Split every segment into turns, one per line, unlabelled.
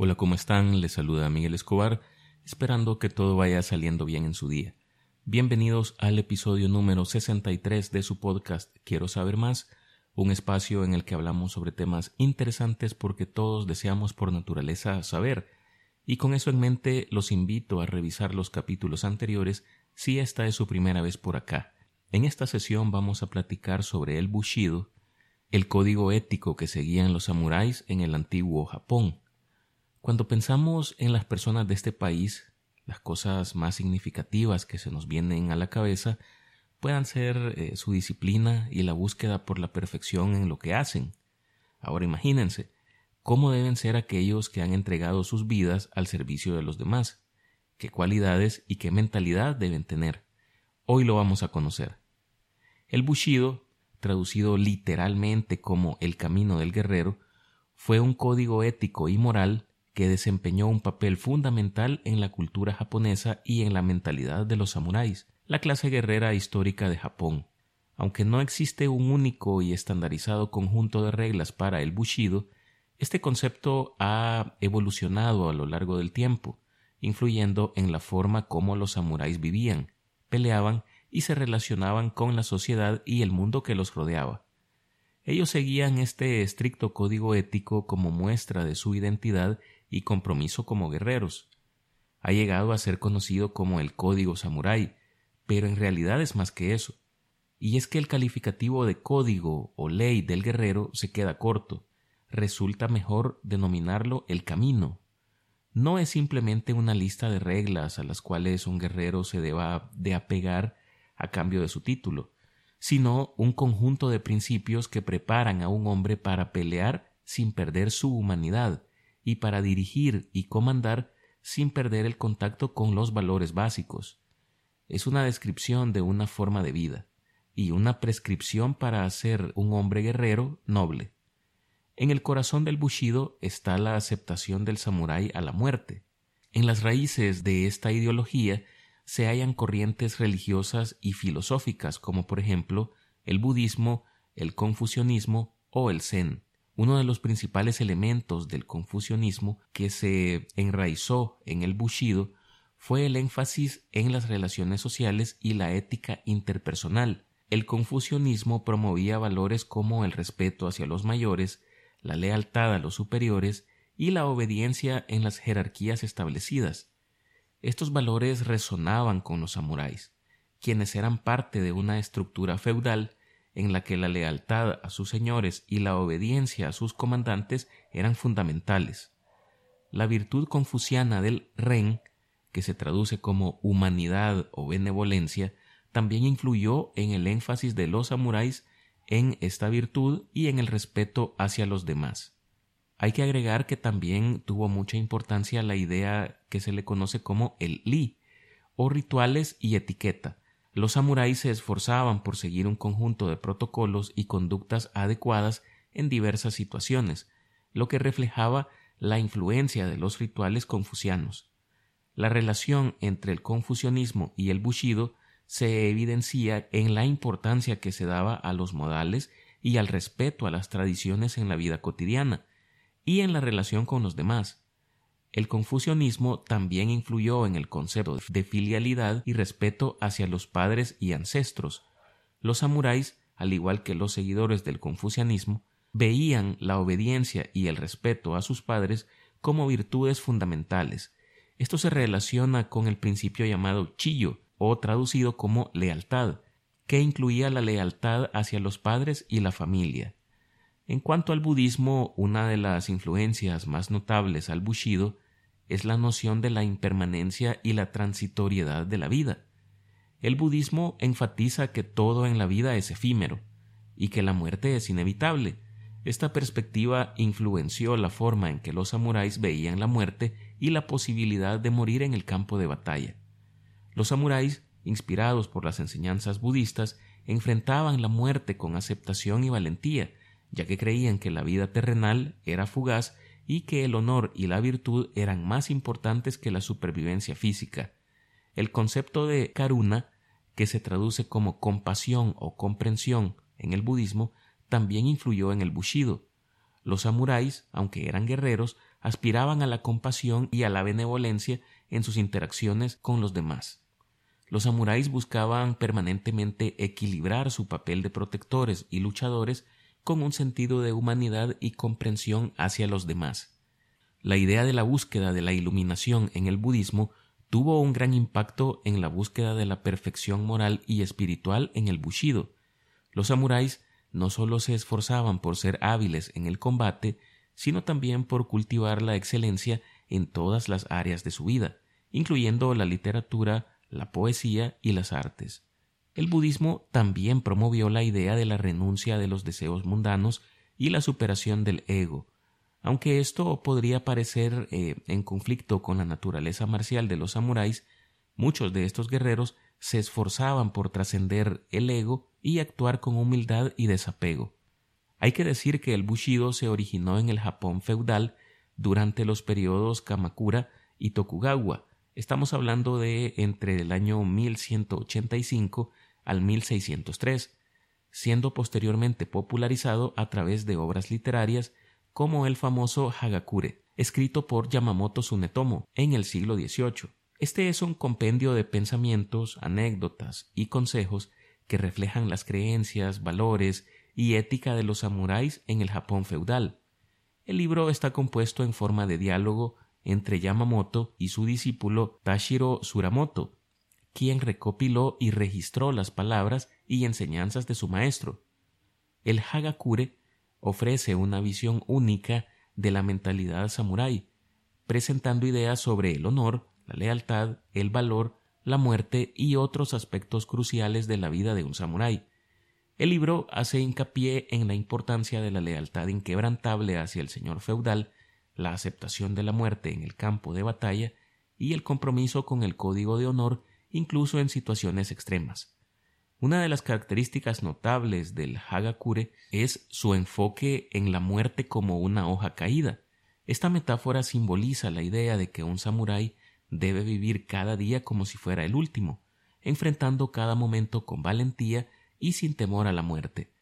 Hola, ¿cómo están? Les saluda Miguel Escobar, esperando que todo vaya saliendo bien en su día. Bienvenidos al episodio número 63 de su podcast Quiero saber más, un espacio en el que hablamos sobre temas interesantes porque todos deseamos por naturaleza saber. Y con eso en mente los invito a revisar los capítulos anteriores si esta es su primera vez por acá. En esta sesión vamos a platicar sobre el Bushido, el código ético que seguían los samuráis en el antiguo Japón. Cuando pensamos en las personas de este país, las cosas más significativas que se nos vienen a la cabeza puedan ser eh, su disciplina y la búsqueda por la perfección en lo que hacen. Ahora imagínense, cómo deben ser aquellos que han entregado sus vidas al servicio de los demás, qué cualidades y qué mentalidad deben tener. Hoy lo vamos a conocer. El Bushido, traducido literalmente como el camino del guerrero, fue un código ético y moral que desempeñó un papel fundamental en la cultura japonesa y en la mentalidad de los samuráis, la clase guerrera histórica de Japón. Aunque no existe un único y estandarizado conjunto de reglas para el Bushido, este concepto ha evolucionado a lo largo del tiempo, influyendo en la forma como los samuráis vivían, peleaban y se relacionaban con la sociedad y el mundo que los rodeaba. Ellos seguían este estricto código ético como muestra de su identidad y compromiso como guerreros. Ha llegado a ser conocido como el Código Samurái, pero en realidad es más que eso. Y es que el calificativo de código o ley del guerrero se queda corto. Resulta mejor denominarlo el camino. No es simplemente una lista de reglas a las cuales un guerrero se deba de apegar a cambio de su título, sino un conjunto de principios que preparan a un hombre para pelear sin perder su humanidad, y para dirigir y comandar sin perder el contacto con los valores básicos. Es una descripción de una forma de vida y una prescripción para hacer un hombre guerrero noble. En el corazón del Bushido está la aceptación del samurái a la muerte. En las raíces de esta ideología se hallan corrientes religiosas y filosóficas como por ejemplo el budismo, el confucianismo o el zen. Uno de los principales elementos del confucianismo que se enraizó en el Bushido fue el énfasis en las relaciones sociales y la ética interpersonal. El confucianismo promovía valores como el respeto hacia los mayores, la lealtad a los superiores y la obediencia en las jerarquías establecidas. Estos valores resonaban con los samuráis, quienes eran parte de una estructura feudal en la que la lealtad a sus señores y la obediencia a sus comandantes eran fundamentales. La virtud confuciana del ren, que se traduce como humanidad o benevolencia, también influyó en el énfasis de los samuráis en esta virtud y en el respeto hacia los demás. Hay que agregar que también tuvo mucha importancia la idea que se le conoce como el li, o rituales y etiqueta, los samuráis se esforzaban por seguir un conjunto de protocolos y conductas adecuadas en diversas situaciones, lo que reflejaba la influencia de los rituales confucianos. La relación entre el confucianismo y el bushido se evidencia en la importancia que se daba a los modales y al respeto a las tradiciones en la vida cotidiana y en la relación con los demás. El confucianismo también influyó en el concepto de filialidad y respeto hacia los padres y ancestros. Los samuráis, al igual que los seguidores del confucianismo, veían la obediencia y el respeto a sus padres como virtudes fundamentales. Esto se relaciona con el principio llamado chillo, o traducido como lealtad, que incluía la lealtad hacia los padres y la familia. En cuanto al budismo, una de las influencias más notables al bushido es la noción de la impermanencia y la transitoriedad de la vida. El budismo enfatiza que todo en la vida es efímero y que la muerte es inevitable. Esta perspectiva influenció la forma en que los samuráis veían la muerte y la posibilidad de morir en el campo de batalla. Los samuráis, inspirados por las enseñanzas budistas, enfrentaban la muerte con aceptación y valentía, ya que creían que la vida terrenal era fugaz y que el honor y la virtud eran más importantes que la supervivencia física. El concepto de karuna, que se traduce como compasión o comprensión en el budismo, también influyó en el bushido. Los samuráis, aunque eran guerreros, aspiraban a la compasión y a la benevolencia en sus interacciones con los demás. Los samuráis buscaban permanentemente equilibrar su papel de protectores y luchadores con un sentido de humanidad y comprensión hacia los demás. La idea de la búsqueda de la iluminación en el budismo tuvo un gran impacto en la búsqueda de la perfección moral y espiritual en el bushido. Los samuráis no solo se esforzaban por ser hábiles en el combate, sino también por cultivar la excelencia en todas las áreas de su vida, incluyendo la literatura, la poesía y las artes. El budismo también promovió la idea de la renuncia de los deseos mundanos y la superación del ego, aunque esto podría parecer eh, en conflicto con la naturaleza marcial de los samuráis, muchos de estos guerreros se esforzaban por trascender el ego y actuar con humildad y desapego. Hay que decir que el Bushido se originó en el Japón feudal durante los periodos Kamakura y Tokugawa. Estamos hablando de entre el año 1185 al 1603, siendo posteriormente popularizado a través de obras literarias como el famoso Hagakure, escrito por Yamamoto Tsunetomo en el siglo XVIII. Este es un compendio de pensamientos, anécdotas y consejos que reflejan las creencias, valores y ética de los samuráis en el Japón feudal. El libro está compuesto en forma de diálogo entre Yamamoto y su discípulo Tashiro Suramoto, quien recopiló y registró las palabras y enseñanzas de su maestro. El Hagakure ofrece una visión única de la mentalidad samurái, presentando ideas sobre el honor, la lealtad, el valor, la muerte y otros aspectos cruciales de la vida de un samurái. El libro hace hincapié en la importancia de la lealtad inquebrantable hacia el señor feudal, la aceptación de la muerte en el campo de batalla y el compromiso con el código de honor incluso en situaciones extremas. Una de las características notables del Hagakure es su enfoque en la muerte como una hoja caída. Esta metáfora simboliza la idea de que un samurái debe vivir cada día como si fuera el último, enfrentando cada momento con valentía y sin temor a la muerte.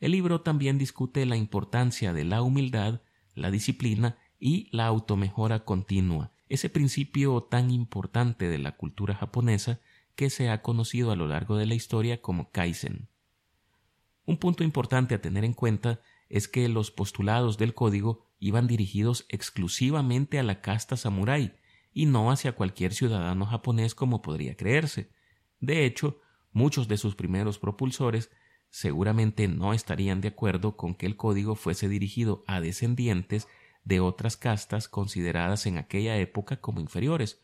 El libro también discute la importancia de la humildad, la disciplina y la automejora continua, ese principio tan importante de la cultura japonesa que se ha conocido a lo largo de la historia como Kaizen. Un punto importante a tener en cuenta es que los postulados del código iban dirigidos exclusivamente a la casta samurái y no hacia cualquier ciudadano japonés como podría creerse. De hecho, muchos de sus primeros propulsores seguramente no estarían de acuerdo con que el código fuese dirigido a descendientes de otras castas consideradas en aquella época como inferiores,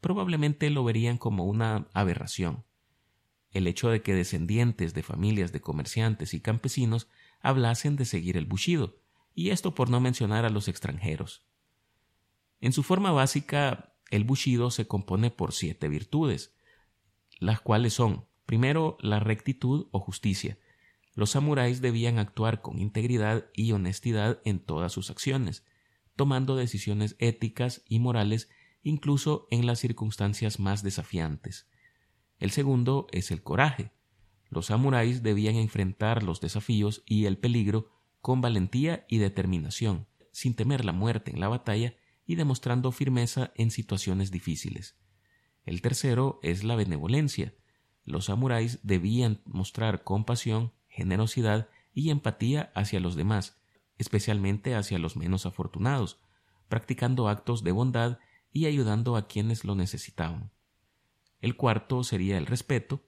probablemente lo verían como una aberración. El hecho de que descendientes de familias de comerciantes y campesinos hablasen de seguir el bushido, y esto por no mencionar a los extranjeros. En su forma básica, el bushido se compone por siete virtudes, las cuales son, primero, la rectitud o justicia. Los samuráis debían actuar con integridad y honestidad en todas sus acciones, tomando decisiones éticas y morales incluso en las circunstancias más desafiantes. El segundo es el coraje. Los samuráis debían enfrentar los desafíos y el peligro con valentía y determinación, sin temer la muerte en la batalla y demostrando firmeza en situaciones difíciles. El tercero es la benevolencia. Los samuráis debían mostrar compasión, generosidad y empatía hacia los demás, especialmente hacia los menos afortunados, practicando actos de bondad y ayudando a quienes lo necesitaban. El cuarto sería el respeto.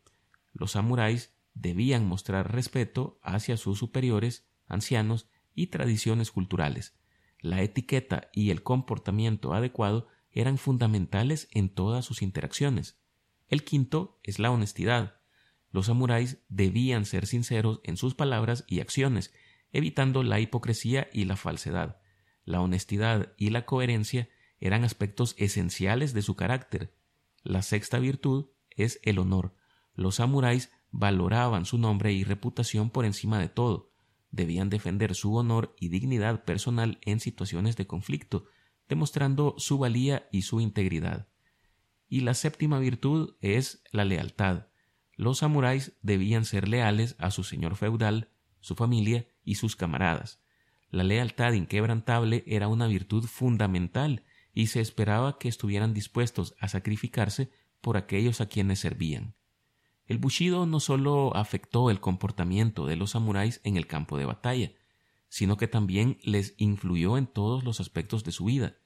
Los samuráis debían mostrar respeto hacia sus superiores, ancianos y tradiciones culturales. La etiqueta y el comportamiento adecuado eran fundamentales en todas sus interacciones. El quinto es la honestidad. Los samuráis debían ser sinceros en sus palabras y acciones, evitando la hipocresía y la falsedad. La honestidad y la coherencia eran aspectos esenciales de su carácter. La sexta virtud es el honor. Los samuráis valoraban su nombre y reputación por encima de todo. Debían defender su honor y dignidad personal en situaciones de conflicto, demostrando su valía y su integridad. Y la séptima virtud es la lealtad. Los samuráis debían ser leales a su señor feudal, su familia y sus camaradas. La lealtad inquebrantable era una virtud fundamental y se esperaba que estuvieran dispuestos a sacrificarse por aquellos a quienes servían. El bushido no solo afectó el comportamiento de los samuráis en el campo de batalla, sino que también les influyó en todos los aspectos de su vida.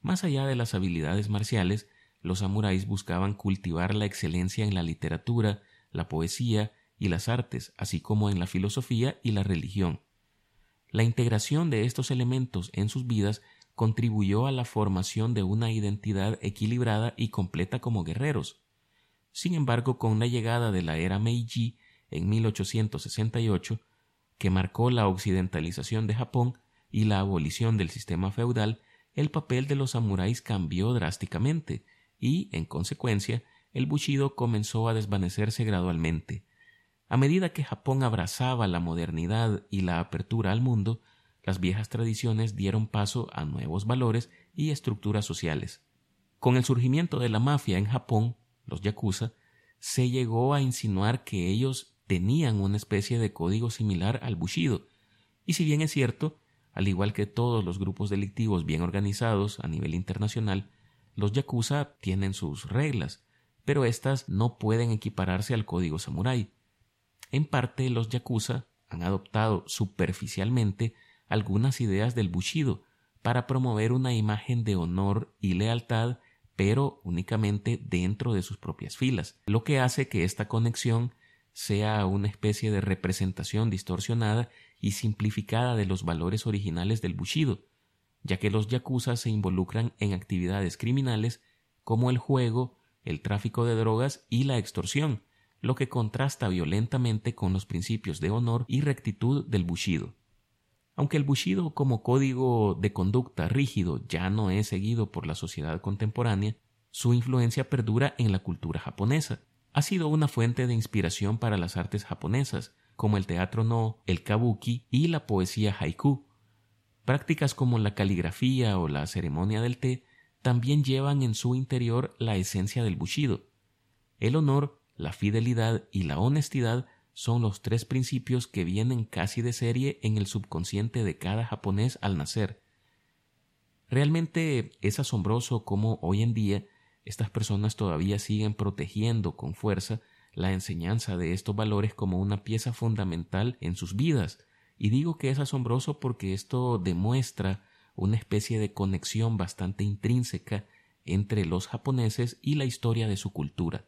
Más allá de las habilidades marciales, los samuráis buscaban cultivar la excelencia en la literatura, la poesía y las artes, así como en la filosofía y la religión. La integración de estos elementos en sus vidas contribuyó a la formación de una identidad equilibrada y completa como guerreros. Sin embargo, con la llegada de la era Meiji en 1868, que marcó la occidentalización de Japón y la abolición del sistema feudal, el papel de los samuráis cambió drásticamente y, en consecuencia, el bushido comenzó a desvanecerse gradualmente. A medida que Japón abrazaba la modernidad y la apertura al mundo, las viejas tradiciones dieron paso a nuevos valores y estructuras sociales. Con el surgimiento de la mafia en Japón, los yakuza, se llegó a insinuar que ellos tenían una especie de código similar al bushido, y si bien es cierto, al igual que todos los grupos delictivos bien organizados a nivel internacional, los yakuza tienen sus reglas, pero éstas no pueden equipararse al código samurái. En parte, los yakuza han adoptado superficialmente algunas ideas del bushido para promover una imagen de honor y lealtad, pero únicamente dentro de sus propias filas, lo que hace que esta conexión sea una especie de representación distorsionada y simplificada de los valores originales del bushido, ya que los yakuza se involucran en actividades criminales como el juego, el tráfico de drogas y la extorsión, lo que contrasta violentamente con los principios de honor y rectitud del bushido. Aunque el bushido como código de conducta rígido ya no es seguido por la sociedad contemporánea, su influencia perdura en la cultura japonesa. Ha sido una fuente de inspiración para las artes japonesas, como el teatro no, el kabuki y la poesía haiku, Prácticas como la caligrafía o la ceremonia del té también llevan en su interior la esencia del bushido. El honor, la fidelidad y la honestidad son los tres principios que vienen casi de serie en el subconsciente de cada japonés al nacer. Realmente es asombroso cómo hoy en día estas personas todavía siguen protegiendo con fuerza la enseñanza de estos valores como una pieza fundamental en sus vidas, y digo que es asombroso porque esto demuestra una especie de conexión bastante intrínseca entre los japoneses y la historia de su cultura.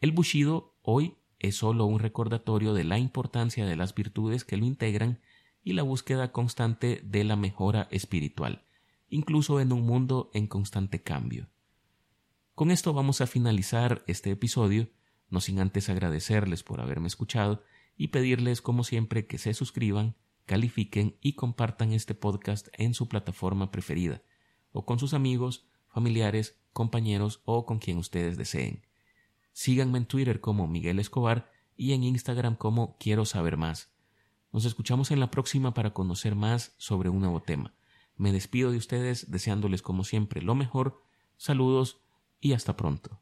El bushido hoy es solo un recordatorio de la importancia de las virtudes que lo integran y la búsqueda constante de la mejora espiritual, incluso en un mundo en constante cambio. Con esto vamos a finalizar este episodio, no sin antes agradecerles por haberme escuchado y pedirles como siempre que se suscriban, califiquen y compartan este podcast en su plataforma preferida, o con sus amigos, familiares, compañeros o con quien ustedes deseen. Síganme en Twitter como Miguel Escobar y en Instagram como Quiero saber más. Nos escuchamos en la próxima para conocer más sobre un nuevo tema. Me despido de ustedes deseándoles como siempre lo mejor, saludos y hasta pronto.